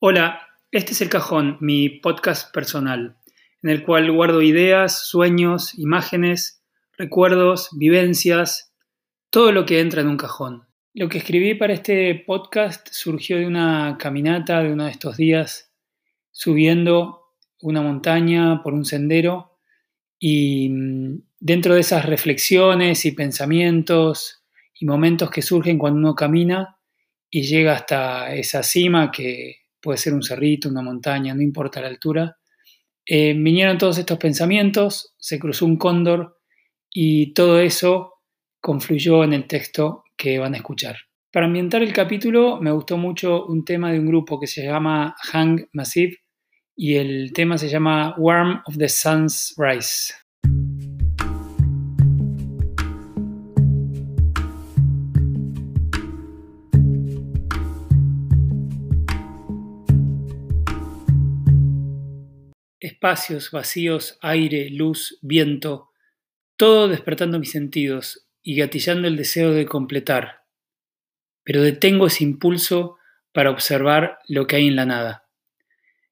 Hola, este es El Cajón, mi podcast personal, en el cual guardo ideas, sueños, imágenes, recuerdos, vivencias, todo lo que entra en un cajón. Lo que escribí para este podcast surgió de una caminata de uno de estos días, subiendo una montaña por un sendero y mm, dentro de esas reflexiones y pensamientos y momentos que surgen cuando uno camina y llega hasta esa cima que puede ser un cerrito, una montaña, no importa la altura. Eh, vinieron todos estos pensamientos, se cruzó un cóndor y todo eso confluyó en el texto que van a escuchar. Para ambientar el capítulo me gustó mucho un tema de un grupo que se llama Hang Massive y el tema se llama Warm of the Sun's Rise. Espacios, vacíos, aire, luz, viento, todo despertando mis sentidos y gatillando el deseo de completar. Pero detengo ese impulso para observar lo que hay en la nada.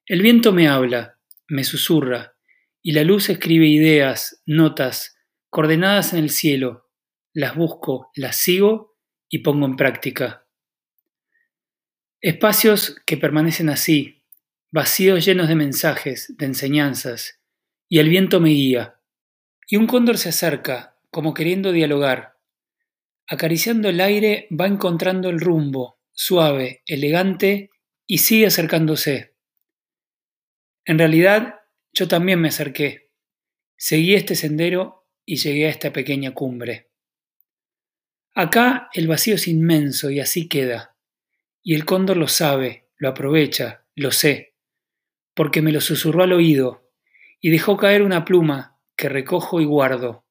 El viento me habla, me susurra, y la luz escribe ideas, notas, coordenadas en el cielo. Las busco, las sigo y pongo en práctica. Espacios que permanecen así, vacíos llenos de mensajes, de enseñanzas, y el viento me guía. Y un cóndor se acerca, como queriendo dialogar. Acariciando el aire va encontrando el rumbo, suave, elegante, y sigue acercándose. En realidad, yo también me acerqué. Seguí este sendero y llegué a esta pequeña cumbre. Acá el vacío es inmenso y así queda. Y el cóndor lo sabe, lo aprovecha, lo sé porque me lo susurró al oído, y dejó caer una pluma que recojo y guardo.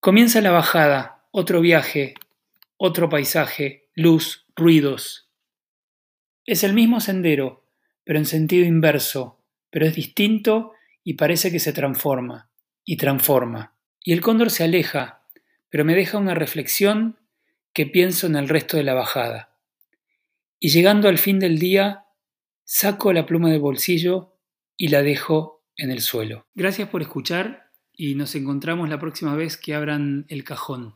Comienza la bajada, otro viaje, otro paisaje, luz, ruidos. Es el mismo sendero, pero en sentido inverso, pero es distinto y parece que se transforma, y transforma. Y el cóndor se aleja, pero me deja una reflexión que pienso en el resto de la bajada. Y llegando al fin del día, saco la pluma del bolsillo y la dejo en el suelo. Gracias por escuchar y nos encontramos la próxima vez que abran el cajón.